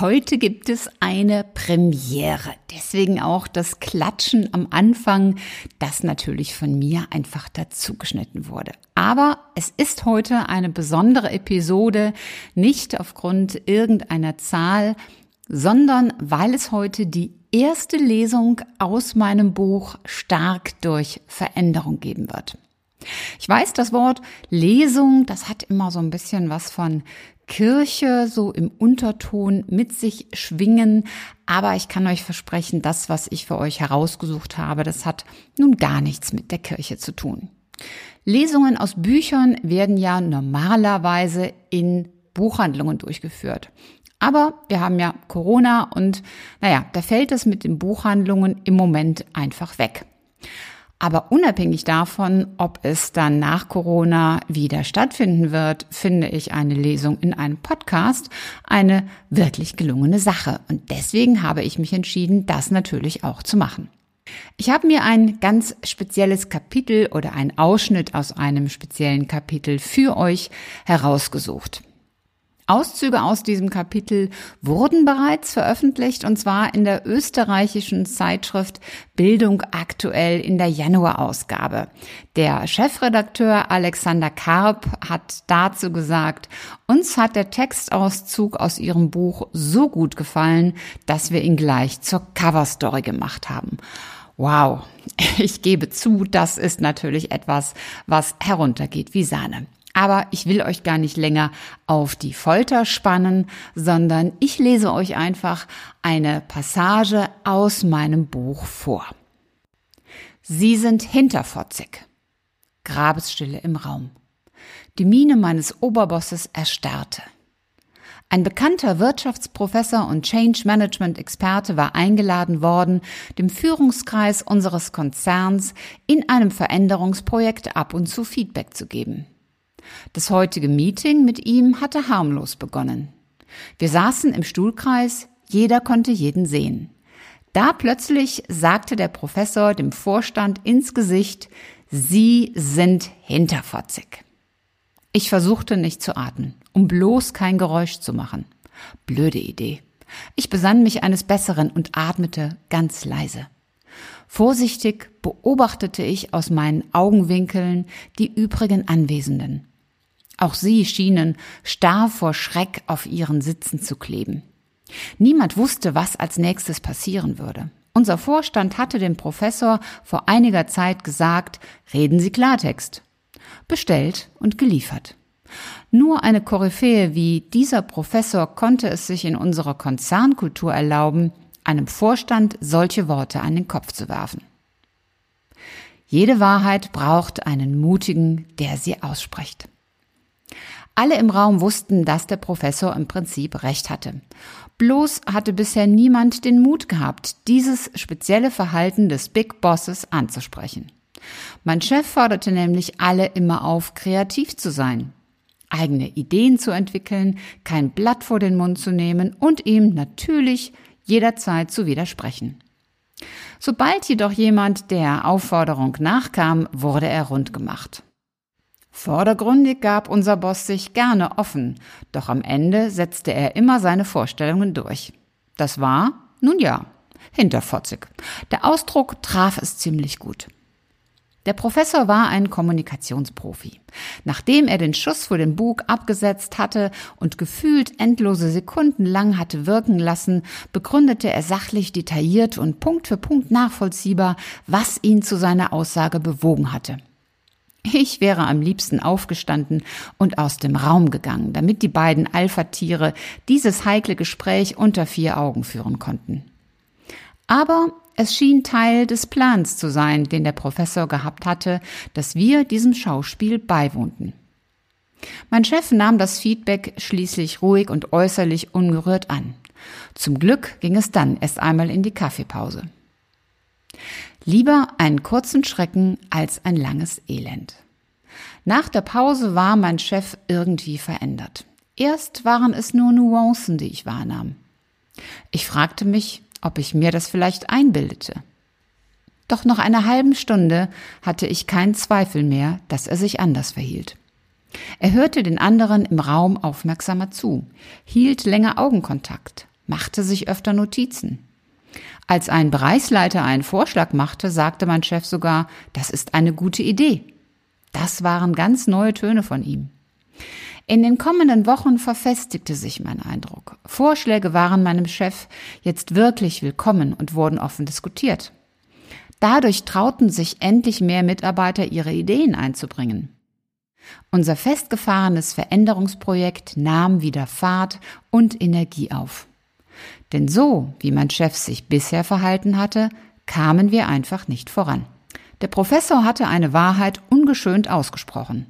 Heute gibt es eine Premiere. Deswegen auch das Klatschen am Anfang, das natürlich von mir einfach dazugeschnitten wurde. Aber es ist heute eine besondere Episode, nicht aufgrund irgendeiner Zahl, sondern weil es heute die erste Lesung aus meinem Buch Stark durch Veränderung geben wird. Ich weiß, das Wort Lesung, das hat immer so ein bisschen was von Kirche so im Unterton mit sich schwingen. Aber ich kann euch versprechen, das, was ich für euch herausgesucht habe, das hat nun gar nichts mit der Kirche zu tun. Lesungen aus Büchern werden ja normalerweise in Buchhandlungen durchgeführt. Aber wir haben ja Corona und naja, da fällt es mit den Buchhandlungen im Moment einfach weg. Aber unabhängig davon, ob es dann nach Corona wieder stattfinden wird, finde ich eine Lesung in einem Podcast eine wirklich gelungene Sache. Und deswegen habe ich mich entschieden, das natürlich auch zu machen. Ich habe mir ein ganz spezielles Kapitel oder einen Ausschnitt aus einem speziellen Kapitel für euch herausgesucht. Auszüge aus diesem Kapitel wurden bereits veröffentlicht und zwar in der österreichischen Zeitschrift Bildung aktuell in der Januarausgabe. Der Chefredakteur Alexander Karp hat dazu gesagt, uns hat der Textauszug aus ihrem Buch so gut gefallen, dass wir ihn gleich zur Coverstory gemacht haben. Wow, ich gebe zu, das ist natürlich etwas, was heruntergeht wie Sahne. Aber ich will euch gar nicht länger auf die Folter spannen, sondern ich lese euch einfach eine Passage aus meinem Buch vor. Sie sind hinterfotzig. Grabesstille im Raum. Die Miene meines Oberbosses erstarrte. Ein bekannter Wirtschaftsprofessor und Change Management Experte war eingeladen worden, dem Führungskreis unseres Konzerns in einem Veränderungsprojekt ab und zu Feedback zu geben. Das heutige Meeting mit ihm hatte harmlos begonnen. Wir saßen im Stuhlkreis, jeder konnte jeden sehen. Da plötzlich sagte der Professor dem Vorstand ins Gesicht, Sie sind hinterfotzig. Ich versuchte nicht zu atmen, um bloß kein Geräusch zu machen. Blöde Idee. Ich besann mich eines Besseren und atmete ganz leise. Vorsichtig beobachtete ich aus meinen Augenwinkeln die übrigen Anwesenden. Auch sie schienen starr vor Schreck auf ihren Sitzen zu kleben. Niemand wusste, was als nächstes passieren würde. Unser Vorstand hatte dem Professor vor einiger Zeit gesagt, reden Sie Klartext. Bestellt und geliefert. Nur eine Koryphäe wie dieser Professor konnte es sich in unserer Konzernkultur erlauben, einem Vorstand solche Worte an den Kopf zu werfen. Jede Wahrheit braucht einen Mutigen, der sie ausspricht. Alle im Raum wussten, dass der Professor im Prinzip recht hatte. Bloß hatte bisher niemand den Mut gehabt, dieses spezielle Verhalten des Big Bosses anzusprechen. Mein Chef forderte nämlich alle immer auf, kreativ zu sein, eigene Ideen zu entwickeln, kein Blatt vor den Mund zu nehmen und ihm natürlich jederzeit zu widersprechen. Sobald jedoch jemand der Aufforderung nachkam, wurde er rund gemacht. Vordergründig gab unser Boss sich gerne offen, doch am Ende setzte er immer seine Vorstellungen durch. Das war, nun ja, hinterfotzig. Der Ausdruck traf es ziemlich gut. Der Professor war ein Kommunikationsprofi. Nachdem er den Schuss vor den Bug abgesetzt hatte und gefühlt endlose Sekunden lang hatte wirken lassen, begründete er sachlich detailliert und Punkt für Punkt nachvollziehbar, was ihn zu seiner Aussage bewogen hatte. Ich wäre am liebsten aufgestanden und aus dem Raum gegangen, damit die beiden Alpha-Tiere dieses heikle Gespräch unter vier Augen führen konnten. Aber es schien Teil des Plans zu sein, den der Professor gehabt hatte, dass wir diesem Schauspiel beiwohnten. Mein Chef nahm das Feedback schließlich ruhig und äußerlich ungerührt an. Zum Glück ging es dann erst einmal in die Kaffeepause. Lieber einen kurzen Schrecken als ein langes Elend. Nach der Pause war mein Chef irgendwie verändert. Erst waren es nur Nuancen, die ich wahrnahm. Ich fragte mich, ob ich mir das vielleicht einbildete. Doch nach einer halben Stunde hatte ich keinen Zweifel mehr, dass er sich anders verhielt. Er hörte den anderen im Raum aufmerksamer zu, hielt länger Augenkontakt, machte sich öfter Notizen. Als ein Bereichsleiter einen Vorschlag machte, sagte mein Chef sogar, das ist eine gute Idee. Das waren ganz neue Töne von ihm. In den kommenden Wochen verfestigte sich mein Eindruck. Vorschläge waren meinem Chef jetzt wirklich willkommen und wurden offen diskutiert. Dadurch trauten sich endlich mehr Mitarbeiter, ihre Ideen einzubringen. Unser festgefahrenes Veränderungsprojekt nahm wieder Fahrt und Energie auf. Denn so, wie mein Chef sich bisher verhalten hatte, kamen wir einfach nicht voran. Der Professor hatte eine Wahrheit ungeschönt ausgesprochen.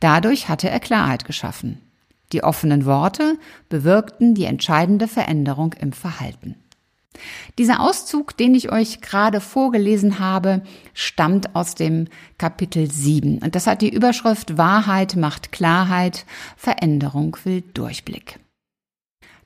Dadurch hatte er Klarheit geschaffen. Die offenen Worte bewirkten die entscheidende Veränderung im Verhalten. Dieser Auszug, den ich euch gerade vorgelesen habe, stammt aus dem Kapitel 7 und das hat die Überschrift Wahrheit macht Klarheit, Veränderung will Durchblick.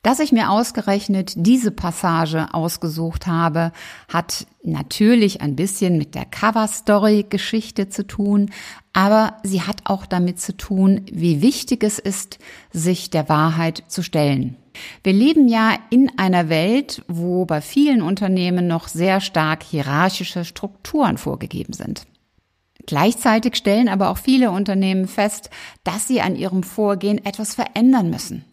Dass ich mir ausgerechnet diese Passage ausgesucht habe, hat natürlich ein bisschen mit der Cover-Story-Geschichte zu tun, aber sie hat auch damit zu tun, wie wichtig es ist, sich der Wahrheit zu stellen. Wir leben ja in einer Welt, wo bei vielen Unternehmen noch sehr stark hierarchische Strukturen vorgegeben sind. Gleichzeitig stellen aber auch viele Unternehmen fest, dass sie an ihrem Vorgehen etwas verändern müssen.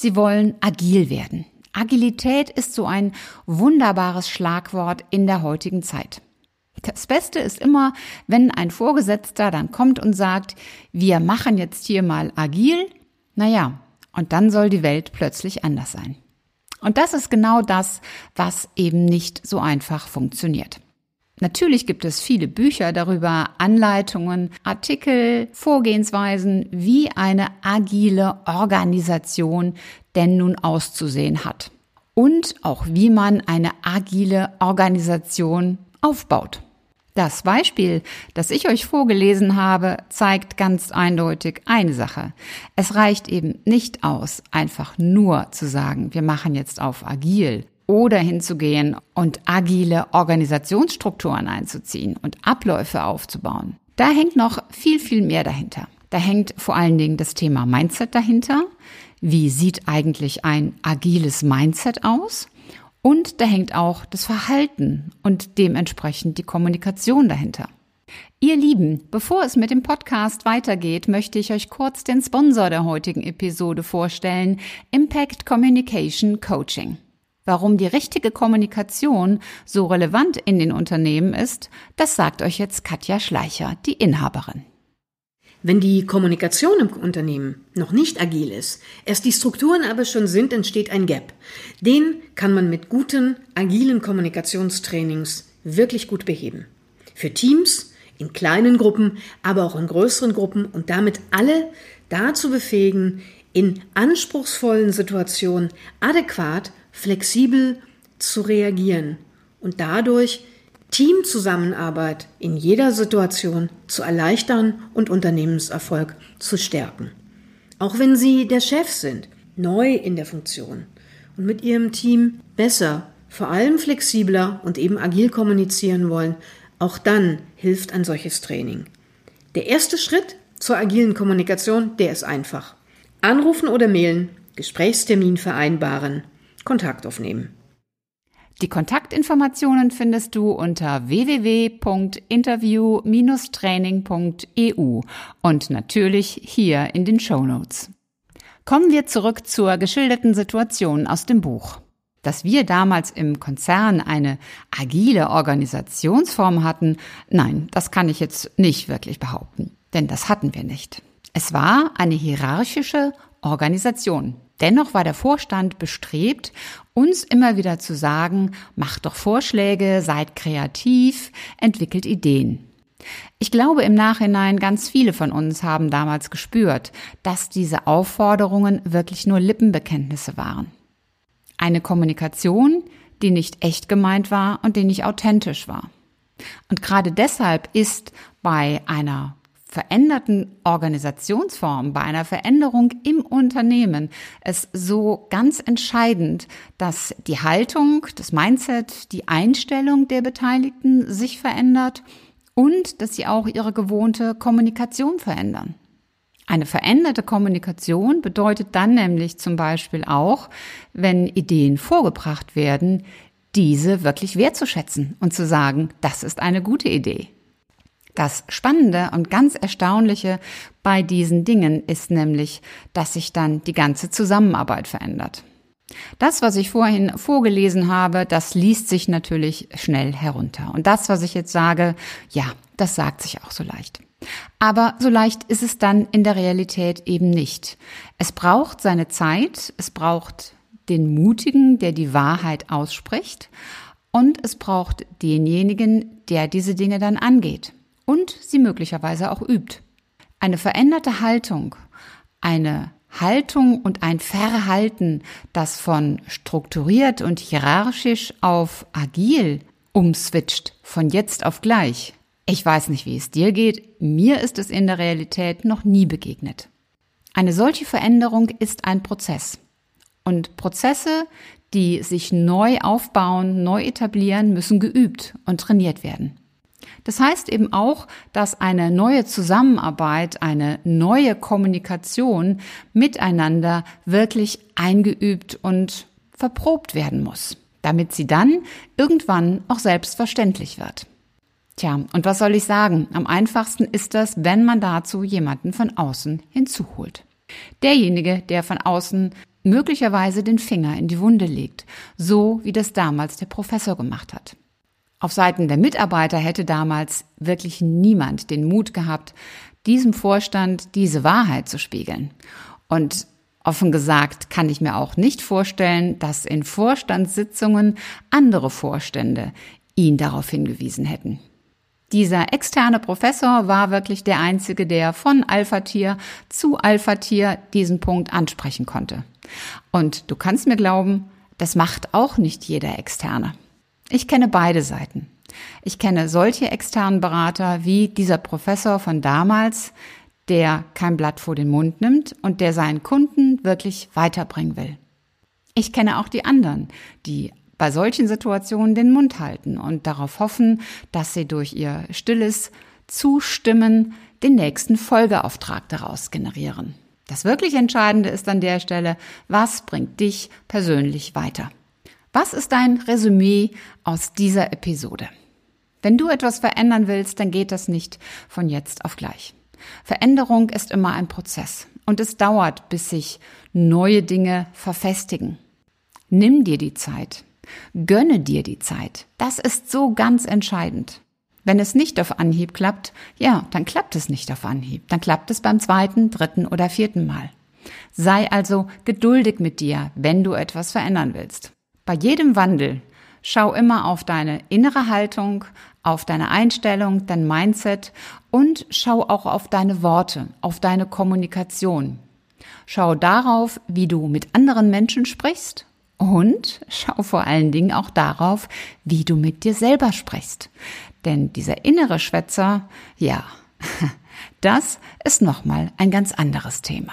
Sie wollen agil werden. Agilität ist so ein wunderbares Schlagwort in der heutigen Zeit. Das Beste ist immer, wenn ein Vorgesetzter dann kommt und sagt, wir machen jetzt hier mal agil. Naja, und dann soll die Welt plötzlich anders sein. Und das ist genau das, was eben nicht so einfach funktioniert. Natürlich gibt es viele Bücher darüber, Anleitungen, Artikel, Vorgehensweisen, wie eine agile Organisation denn nun auszusehen hat. Und auch wie man eine agile Organisation aufbaut. Das Beispiel, das ich euch vorgelesen habe, zeigt ganz eindeutig eine Sache. Es reicht eben nicht aus, einfach nur zu sagen, wir machen jetzt auf agil oder hinzugehen und agile Organisationsstrukturen einzuziehen und Abläufe aufzubauen. Da hängt noch viel, viel mehr dahinter. Da hängt vor allen Dingen das Thema Mindset dahinter. Wie sieht eigentlich ein agiles Mindset aus? Und da hängt auch das Verhalten und dementsprechend die Kommunikation dahinter. Ihr Lieben, bevor es mit dem Podcast weitergeht, möchte ich euch kurz den Sponsor der heutigen Episode vorstellen, Impact Communication Coaching. Warum die richtige Kommunikation so relevant in den Unternehmen ist, das sagt euch jetzt Katja Schleicher, die Inhaberin. Wenn die Kommunikation im Unternehmen noch nicht agil ist, erst die Strukturen aber schon sind, entsteht ein Gap. Den kann man mit guten, agilen Kommunikationstrainings wirklich gut beheben. Für Teams, in kleinen Gruppen, aber auch in größeren Gruppen und damit alle dazu befähigen, in anspruchsvollen Situationen adäquat flexibel zu reagieren und dadurch Teamzusammenarbeit in jeder Situation zu erleichtern und Unternehmenserfolg zu stärken. Auch wenn Sie der Chef sind, neu in der Funktion und mit Ihrem Team besser, vor allem flexibler und eben agil kommunizieren wollen, auch dann hilft ein solches Training. Der erste Schritt zur agilen Kommunikation, der ist einfach. Anrufen oder mailen, Gesprächstermin vereinbaren Kontakt aufnehmen. Die Kontaktinformationen findest du unter www.interview-training.eu und natürlich hier in den Show Notes. Kommen wir zurück zur geschilderten Situation aus dem Buch. Dass wir damals im Konzern eine agile Organisationsform hatten, nein, das kann ich jetzt nicht wirklich behaupten, denn das hatten wir nicht. Es war eine hierarchische Organisation. Dennoch war der Vorstand bestrebt, uns immer wieder zu sagen, macht doch Vorschläge, seid kreativ, entwickelt Ideen. Ich glaube im Nachhinein, ganz viele von uns haben damals gespürt, dass diese Aufforderungen wirklich nur Lippenbekenntnisse waren. Eine Kommunikation, die nicht echt gemeint war und die nicht authentisch war. Und gerade deshalb ist bei einer veränderten Organisationsform, bei einer Veränderung im Unternehmen es so ganz entscheidend, dass die Haltung, das Mindset, die Einstellung der Beteiligten sich verändert und dass sie auch ihre gewohnte Kommunikation verändern. Eine veränderte Kommunikation bedeutet dann nämlich zum Beispiel auch, wenn Ideen vorgebracht werden, diese wirklich wertzuschätzen und zu sagen, das ist eine gute Idee. Das Spannende und ganz Erstaunliche bei diesen Dingen ist nämlich, dass sich dann die ganze Zusammenarbeit verändert. Das, was ich vorhin vorgelesen habe, das liest sich natürlich schnell herunter. Und das, was ich jetzt sage, ja, das sagt sich auch so leicht. Aber so leicht ist es dann in der Realität eben nicht. Es braucht seine Zeit, es braucht den Mutigen, der die Wahrheit ausspricht, und es braucht denjenigen, der diese Dinge dann angeht und sie möglicherweise auch übt. Eine veränderte Haltung, eine Haltung und ein Verhalten, das von strukturiert und hierarchisch auf agil umswitcht, von jetzt auf gleich. Ich weiß nicht, wie es dir geht, mir ist es in der Realität noch nie begegnet. Eine solche Veränderung ist ein Prozess. Und Prozesse, die sich neu aufbauen, neu etablieren, müssen geübt und trainiert werden. Das heißt eben auch, dass eine neue Zusammenarbeit, eine neue Kommunikation miteinander wirklich eingeübt und verprobt werden muss, damit sie dann irgendwann auch selbstverständlich wird. Tja, und was soll ich sagen? Am einfachsten ist das, wenn man dazu jemanden von außen hinzuholt. Derjenige, der von außen möglicherweise den Finger in die Wunde legt, so wie das damals der Professor gemacht hat. Auf Seiten der Mitarbeiter hätte damals wirklich niemand den Mut gehabt, diesem Vorstand diese Wahrheit zu spiegeln. Und offen gesagt kann ich mir auch nicht vorstellen, dass in Vorstandssitzungen andere Vorstände ihn darauf hingewiesen hätten. Dieser externe Professor war wirklich der einzige, der von Alpha-Tier zu Alpha-Tier diesen Punkt ansprechen konnte. Und du kannst mir glauben, das macht auch nicht jeder Externe. Ich kenne beide Seiten. Ich kenne solche externen Berater wie dieser Professor von damals, der kein Blatt vor den Mund nimmt und der seinen Kunden wirklich weiterbringen will. Ich kenne auch die anderen, die bei solchen Situationen den Mund halten und darauf hoffen, dass sie durch ihr stilles Zustimmen den nächsten Folgeauftrag daraus generieren. Das wirklich Entscheidende ist an der Stelle, was bringt dich persönlich weiter? Was ist dein Resümee aus dieser Episode? Wenn du etwas verändern willst, dann geht das nicht von jetzt auf gleich. Veränderung ist immer ein Prozess und es dauert, bis sich neue Dinge verfestigen. Nimm dir die Zeit. Gönne dir die Zeit. Das ist so ganz entscheidend. Wenn es nicht auf Anhieb klappt, ja, dann klappt es nicht auf Anhieb. Dann klappt es beim zweiten, dritten oder vierten Mal. Sei also geduldig mit dir, wenn du etwas verändern willst. Bei jedem Wandel schau immer auf deine innere Haltung, auf deine Einstellung, dein Mindset und schau auch auf deine Worte, auf deine Kommunikation. Schau darauf, wie du mit anderen Menschen sprichst und schau vor allen Dingen auch darauf, wie du mit dir selber sprichst. Denn dieser innere Schwätzer, ja, das ist nochmal ein ganz anderes Thema.